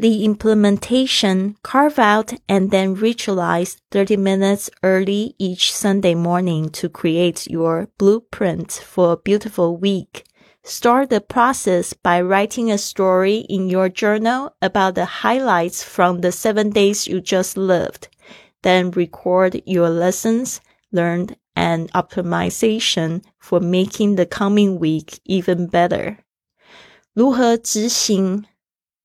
The implementation, carve out and then ritualize 30 minutes early each Sunday morning to create your blueprint for a beautiful week. Start the process by writing a story in your journal about the highlights from the seven days you just lived. Then record your lessons learned and optimization for making the coming week even better. 如何执行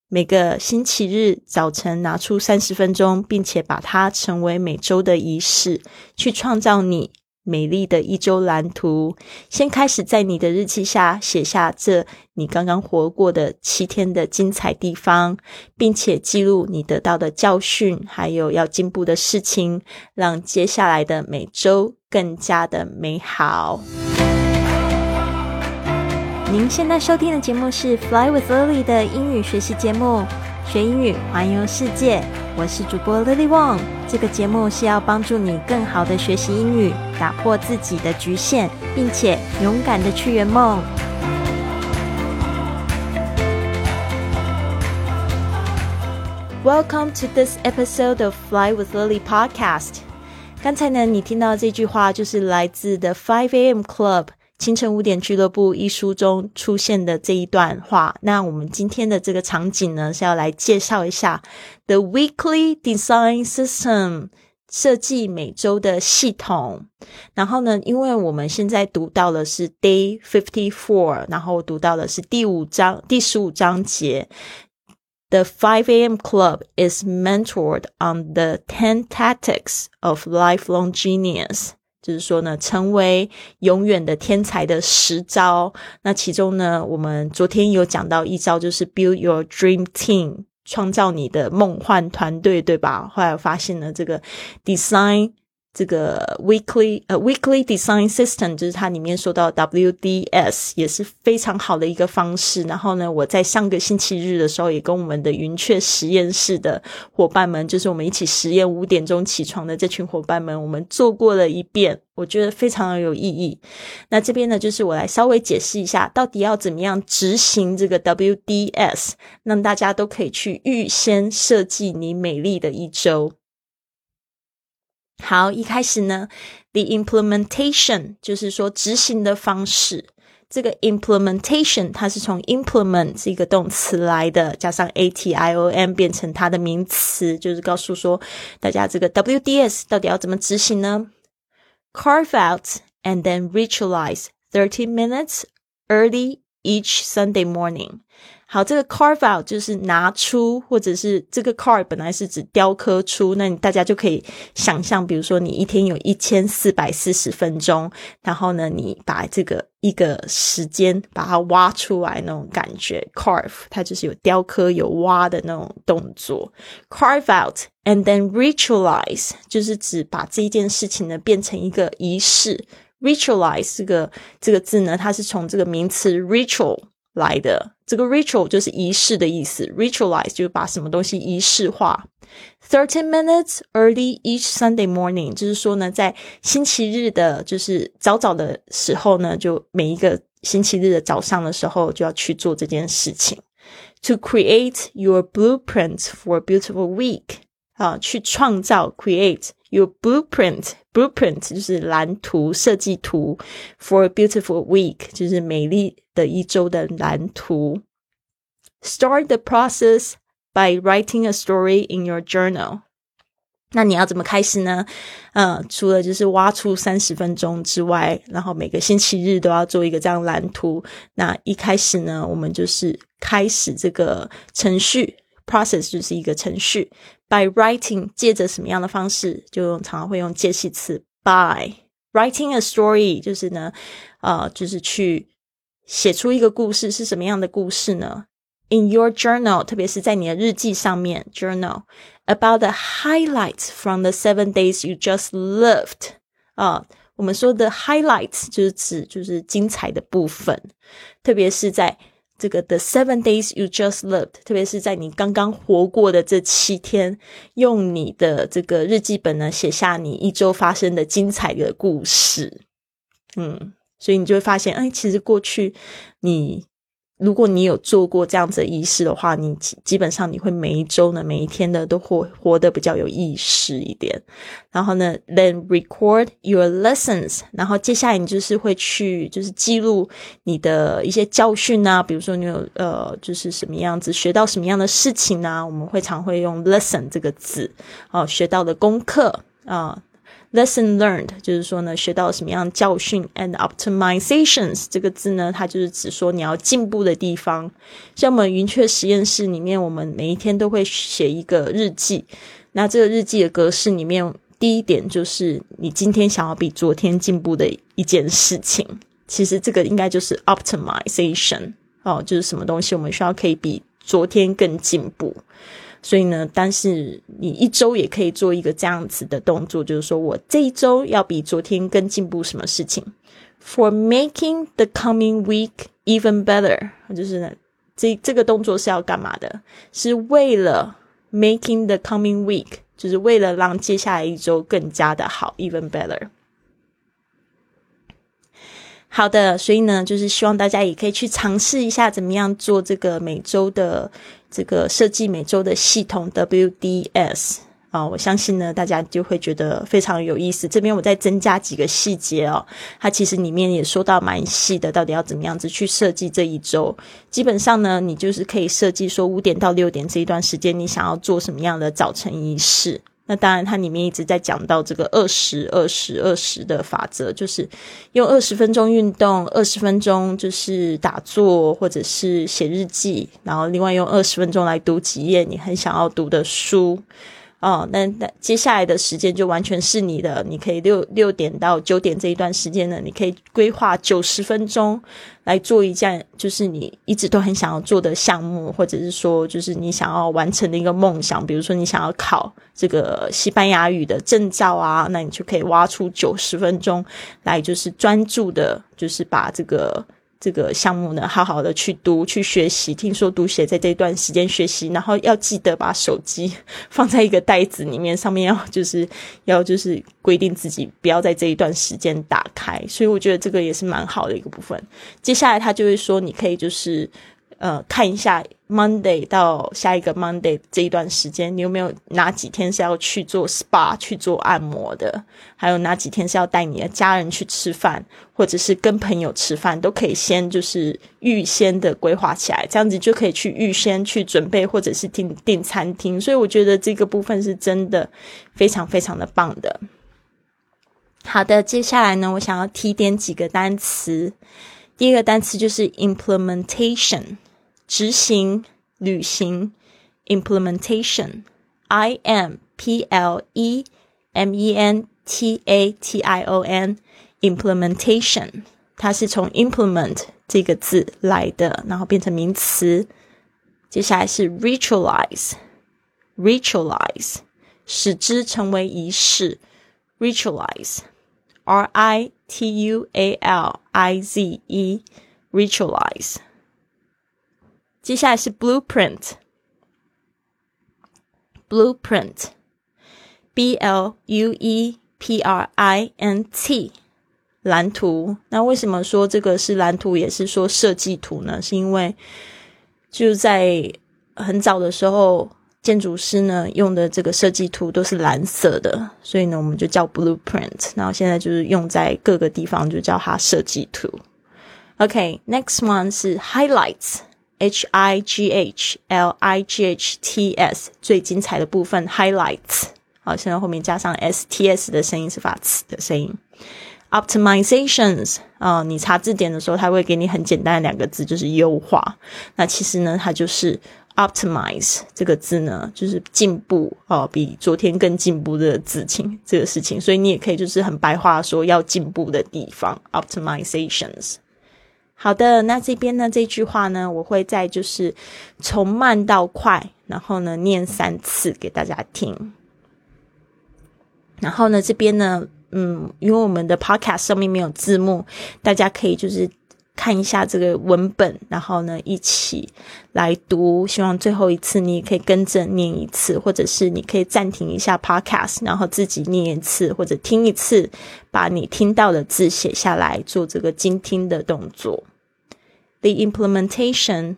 每个星期日早晨拿出三十分钟，并且把它成为每周的仪式，去创造你美丽的一周蓝图。先开始在你的日记下写下这你刚刚活过的七天的精彩地方，并且记录你得到的教训，还有要进步的事情，让接下来的每周更加的美好。您现在收听的节目是《Fly with Lily》的英语学习节目，学英语环游世界。我是主播 Lily Wong。这个节目是要帮助你更好的学习英语，打破自己的局限，并且勇敢的去圆梦。Welcome to this episode of Fly with Lily podcast。刚才呢，你听到这句话就是来自 The Five A.M. Club。清晨五点俱乐部一书中出现的这一段话，那我们今天的这个场景呢，是要来介绍一下 The Weekly Design System 设计每周的系统。然后呢，因为我们现在读到的是 Day Fifty Four，然后读到的是第五章第十五章节。The 5 a.m. Club is mentored on the ten tactics of lifelong genius. 就是说呢，成为永远的天才的十招。那其中呢，我们昨天有讲到一招，就是 build your dream team，创造你的梦幻团队，对吧？后来发现了，这个 design。这个 weekly 呃 weekly design system 就是它里面说到 WDS 也是非常好的一个方式。然后呢，我在上个星期日的时候也跟我们的云雀实验室的伙伴们，就是我们一起实验五点钟起床的这群伙伴们，我们做过了一遍，我觉得非常有意义。那这边呢，就是我来稍微解释一下，到底要怎么样执行这个 WDS，让大家都可以去预先设计你美丽的一周。好，一开始呢，the implementation 就是说执行的方式。这个 implementation 它是从 implement 这个动词来的，加上 a t i o n 变成它的名词，就是告诉说大家这个 w d s 到底要怎么执行呢？Carve out and then ritualize thirty minutes early each Sunday morning. 好，这个 carve out 就是拿出，或者是这个 carve 本来是指雕刻出，那你大家就可以想象，比如说你一天有一千四百四十分钟，然后呢，你把这个一个时间把它挖出来那种感觉，carve 它就是有雕刻、有挖的那种动作。carve out and then ritualize 就是指把这一件事情呢变成一个仪式。ritualize 这个这个字呢，它是从这个名词 ritual。来的这个 ritual 就是仪式的意思，ritualize 就是把什么东西仪式化。Thirty minutes early each Sunday morning，就是说呢，在星期日的，就是早早的时候呢，就每一个星期日的早上的时候就要去做这件事情。To create your blueprint for a beautiful week，啊，去创造 create your blueprint。Blueprint 就是蓝图、设计图，for a beautiful week 就是美丽 的一周的蓝图。Start the process by writing a story in your journal。那你要怎么开始呢？嗯，除了就是挖出三十分钟之外，然后每个星期日都要做一个这样蓝图。那一开始呢，我们就是开始这个程序。Process 就是一个程序。By writing，借着什么样的方式？就用常常会用介系词 by writing a story，就是呢，呃，就是去写出一个故事，是什么样的故事呢？In your journal，特别是在你的日记上面，journal about the highlights from the seven days you just lived。啊，我们说的 highlights 就是指就是精彩的部分，特别是在。这个 The seven days you just lived，特别是在你刚刚活过的这七天，用你的这个日记本呢，写下你一周发生的精彩的故事。嗯，所以你就会发现，哎，其实过去你如果你有做过这样子的仪式的话，你基本上你会每一周呢，每一天的都活活得比较有意识一点。然后呢，then record your lessons。然后接下来你就是会去就是记录你的一些教训啊，比如说你有呃就是什么样子学到什么样的事情啊，我们会常会用 lesson 这个字哦，学到的功课啊。Lesson learned 就是说呢，学到什么样教训？And optimizations 这个字呢，它就是指说你要进步的地方。像我们云雀实验室里面，我们每一天都会写一个日记。那这个日记的格式里面，第一点就是你今天想要比昨天进步的一件事情。其实这个应该就是 optimization 哦，就是什么东西我们需要可以比昨天更进步。所以呢，但是你一周也可以做一个这样子的动作，就是说我这一周要比昨天更进步什么事情？For making the coming week even better，就是呢，这这个动作是要干嘛的？是为了 making the coming week，就是为了让接下来一周更加的好，even better。好的，所以呢，就是希望大家也可以去尝试一下，怎么样做这个每周的。这个设计每周的系统 WDS 啊，我相信呢，大家就会觉得非常有意思。这边我再增加几个细节哦，它其实里面也说到蛮细的，到底要怎么样子去设计这一周。基本上呢，你就是可以设计说五点到六点这一段时间，你想要做什么样的早晨仪式。那当然，它里面一直在讲到这个二十二十二十的法则，就是用二十分钟运动，二十分钟就是打坐或者是写日记，然后另外用二十分钟来读几页你很想要读的书。哦，那那接下来的时间就完全是你的，你可以六六点到九点这一段时间呢，你可以规划九十分钟来做一件就是你一直都很想要做的项目，或者是说就是你想要完成的一个梦想，比如说你想要考这个西班牙语的证照啊，那你就可以挖出九十分钟来，就是专注的，就是把这个。这个项目呢，好好的去读、去学习。听说读写在这段时间学习，然后要记得把手机放在一个袋子里面，上面要就是要就是规定自己不要在这一段时间打开。所以我觉得这个也是蛮好的一个部分。接下来他就会说，你可以就是。呃，看一下 Monday 到下一个 Monday 这一段时间，你有没有哪几天是要去做 SPA 去做按摩的？还有哪几天是要带你的家人去吃饭，或者是跟朋友吃饭，都可以先就是预先的规划起来，这样子就可以去预先去准备，或者是订订餐厅。所以我觉得这个部分是真的非常非常的棒的。好的，接下来呢，我想要提点几个单词。第一个单词就是 implementation。执行、履行，implementation，i m p l e m e n t a t i o n，implementation，它是从 implement 这个字来的，然后变成名词。接下来是 ritualize，ritualize，使之成为仪式，ritualize，r i t u a l i z e，ritualize。接下来是 blueprint，blueprint，b l u e p r i n t，蓝图。那为什么说这个是蓝图，也是说设计图呢？是因为就在很早的时候，建筑师呢用的这个设计图都是蓝色的，所以呢我们就叫 blueprint。然后现在就是用在各个地方，就叫它设计图。OK，next one 是 highlights。H I G H L I G H T S 最精彩的部分 highlights，好，现在后面加上 S T S 的声音是发词的声音。Optimizations 啊，你查字典的时候，它会给你很简单的两个字，就是优化。那其实呢，它就是 optimize 这个字呢，就是进步哦，比昨天更进步的事情，这个事情。所以你也可以就是很白话说要进步的地方，optimizations。好的，那这边呢？这句话呢，我会再就是从慢到快，然后呢念三次给大家听。然后呢，这边呢，嗯，因为我们的 Podcast 上面没有字幕，大家可以就是看一下这个文本，然后呢一起来读。希望最后一次你也可以跟着念一次，或者是你可以暂停一下 Podcast，然后自己念一次或者听一次，把你听到的字写下来，做这个精听的动作。 The implementation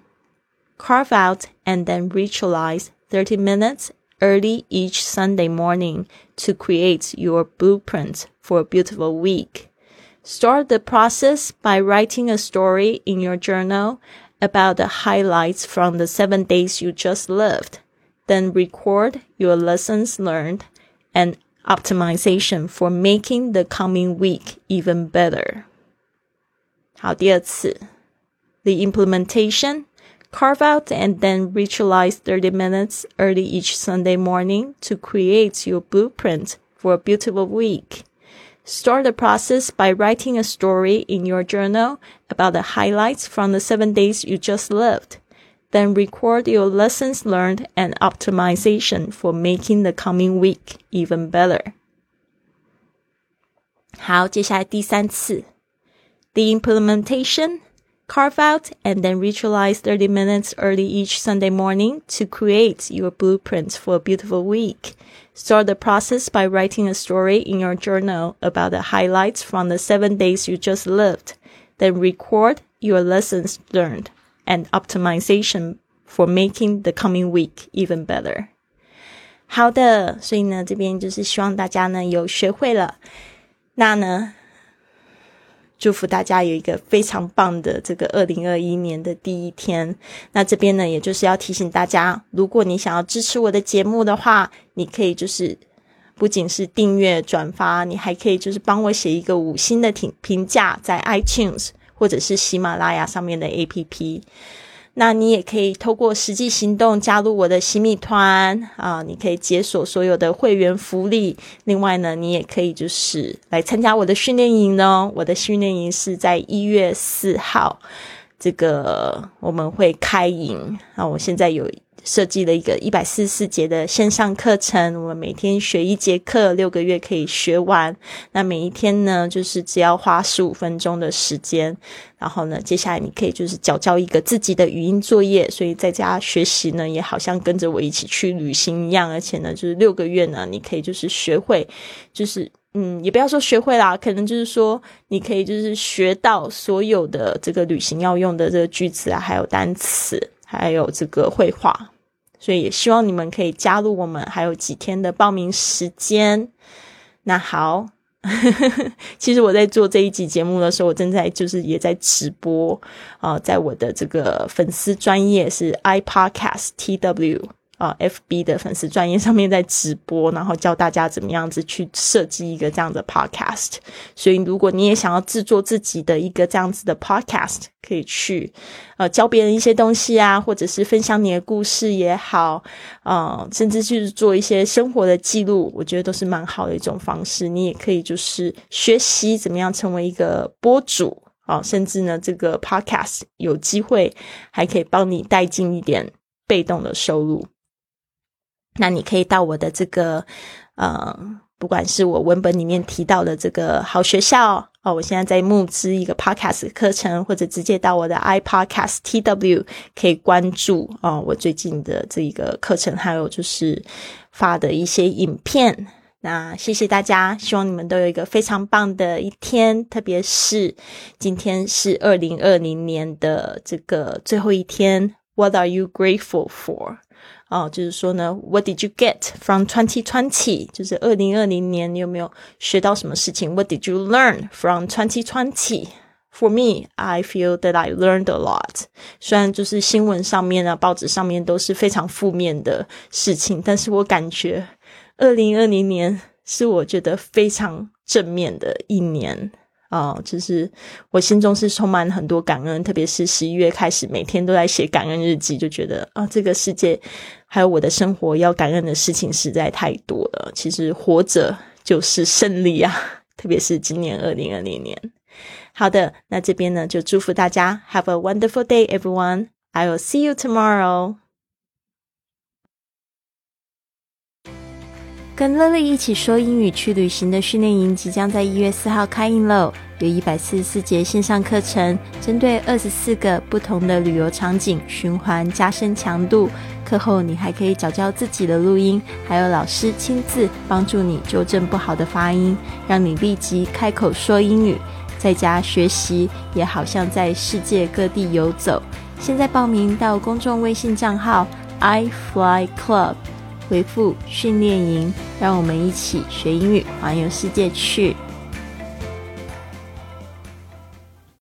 carve out and then ritualize 30 minutes early each Sunday morning to create your blueprint for a beautiful week. Start the process by writing a story in your journal about the highlights from the seven days you just lived. Then record your lessons learned and optimization for making the coming week even better. 好，第二次，the implementation carve out and then ritualize 30 minutes early each Sunday morning to create your blueprint for a beautiful week. Start the process by writing a story in your journal about the highlights from the seven days you just lived. Then record your lessons learned and optimization for making the coming week even better. 好，接下来第三次，the implementation Carve out and then ritualize 30 minutes early each Sunday morning to create your blueprint for a beautiful week. Start the process by writing a story in your journal about the highlights from the seven days you just lived. Then record your lessons learned and optimization for making the coming week even better. 好的，所以呢，这边就是希望大家呢有学会了。那呢， 祝福大家有一个非常棒的这个二零二一年的第一天。那这边呢，也就是要提醒大家，如果你想要支持我的节目的话，你可以就是不仅是订阅、转发，你还可以就是帮我写一个五星的评评价，在 iTunes 或者是喜马拉雅上面的 APP。那你也可以透过实际行动加入我的新密团啊，你可以解锁所有的会员福利。另外呢，你也可以就是来参加我的训练营哦。我的训练营是在一月四号，这个我们会开营啊。我现在有。设计了一个一百四十四节的线上课程，我们每天学一节课，六个月可以学完。那每一天呢，就是只要花十五分钟的时间。然后呢，接下来你可以就是交交一个自己的语音作业，所以在家学习呢，也好像跟着我一起去旅行一样。而且呢，就是六个月呢，你可以就是学会，就是嗯，也不要说学会啦，可能就是说你可以就是学到所有的这个旅行要用的这个句子啊，还有单词，还有这个绘画。所以也希望你们可以加入我们，还有几天的报名时间。那好，其实我在做这一集节目的时候，我正在就是也在直播啊，在我的这个粉丝专业是 iPodcast TW。啊，FB 的粉丝专业上面在直播，然后教大家怎么样子去设计一个这样的 Podcast。所以，如果你也想要制作自己的一个这样子的 Podcast，可以去呃教别人一些东西啊，或者是分享你的故事也好，啊，甚至就是做一些生活的记录，我觉得都是蛮好的一种方式。你也可以就是学习怎么样成为一个播主啊，甚至呢，这个 Podcast 有机会还可以帮你带进一点被动的收入。那你可以到我的这个，呃，不管是我文本里面提到的这个好学校哦，我现在在募资一个 podcast 课程，或者直接到我的 iPodcast TW 可以关注哦，我最近的这一个课程，还有就是发的一些影片。那谢谢大家，希望你们都有一个非常棒的一天，特别是今天是二零二零年的这个最后一天。What are you grateful for？哦，就是说呢，What did you get from 2020？就是二零二零年，你有没有学到什么事情？What did you learn from 2020？For me, I feel that I learned a lot。虽然就是新闻上面啊、报纸上面都是非常负面的事情，但是我感觉二零二零年是我觉得非常正面的一年。 啊，就是我心中是充满很多感恩，特别是十一月开始，每天都在写感恩日记，就觉得啊，这个世界还有我的生活要感恩的事情实在太多了。其实活着就是胜利啊，特别是今年二零二零年。好的，那这边呢就祝福大家，Have a wonderful day, everyone. I will see you tomorrow. 跟乐乐一起说英语去旅行的训练营即将在一月四号开营喽！有一百四十四节线上课程，针对二十四个不同的旅游场景循环加深强度。课后你还可以找教自己的录音，还有老师亲自帮助你纠正不好的发音，让你立即开口说英语。在家学习也好像在世界各地游走。现在报名到公众微信账号 i fly club，回复训练营，让我们一起学英语，环游世界去。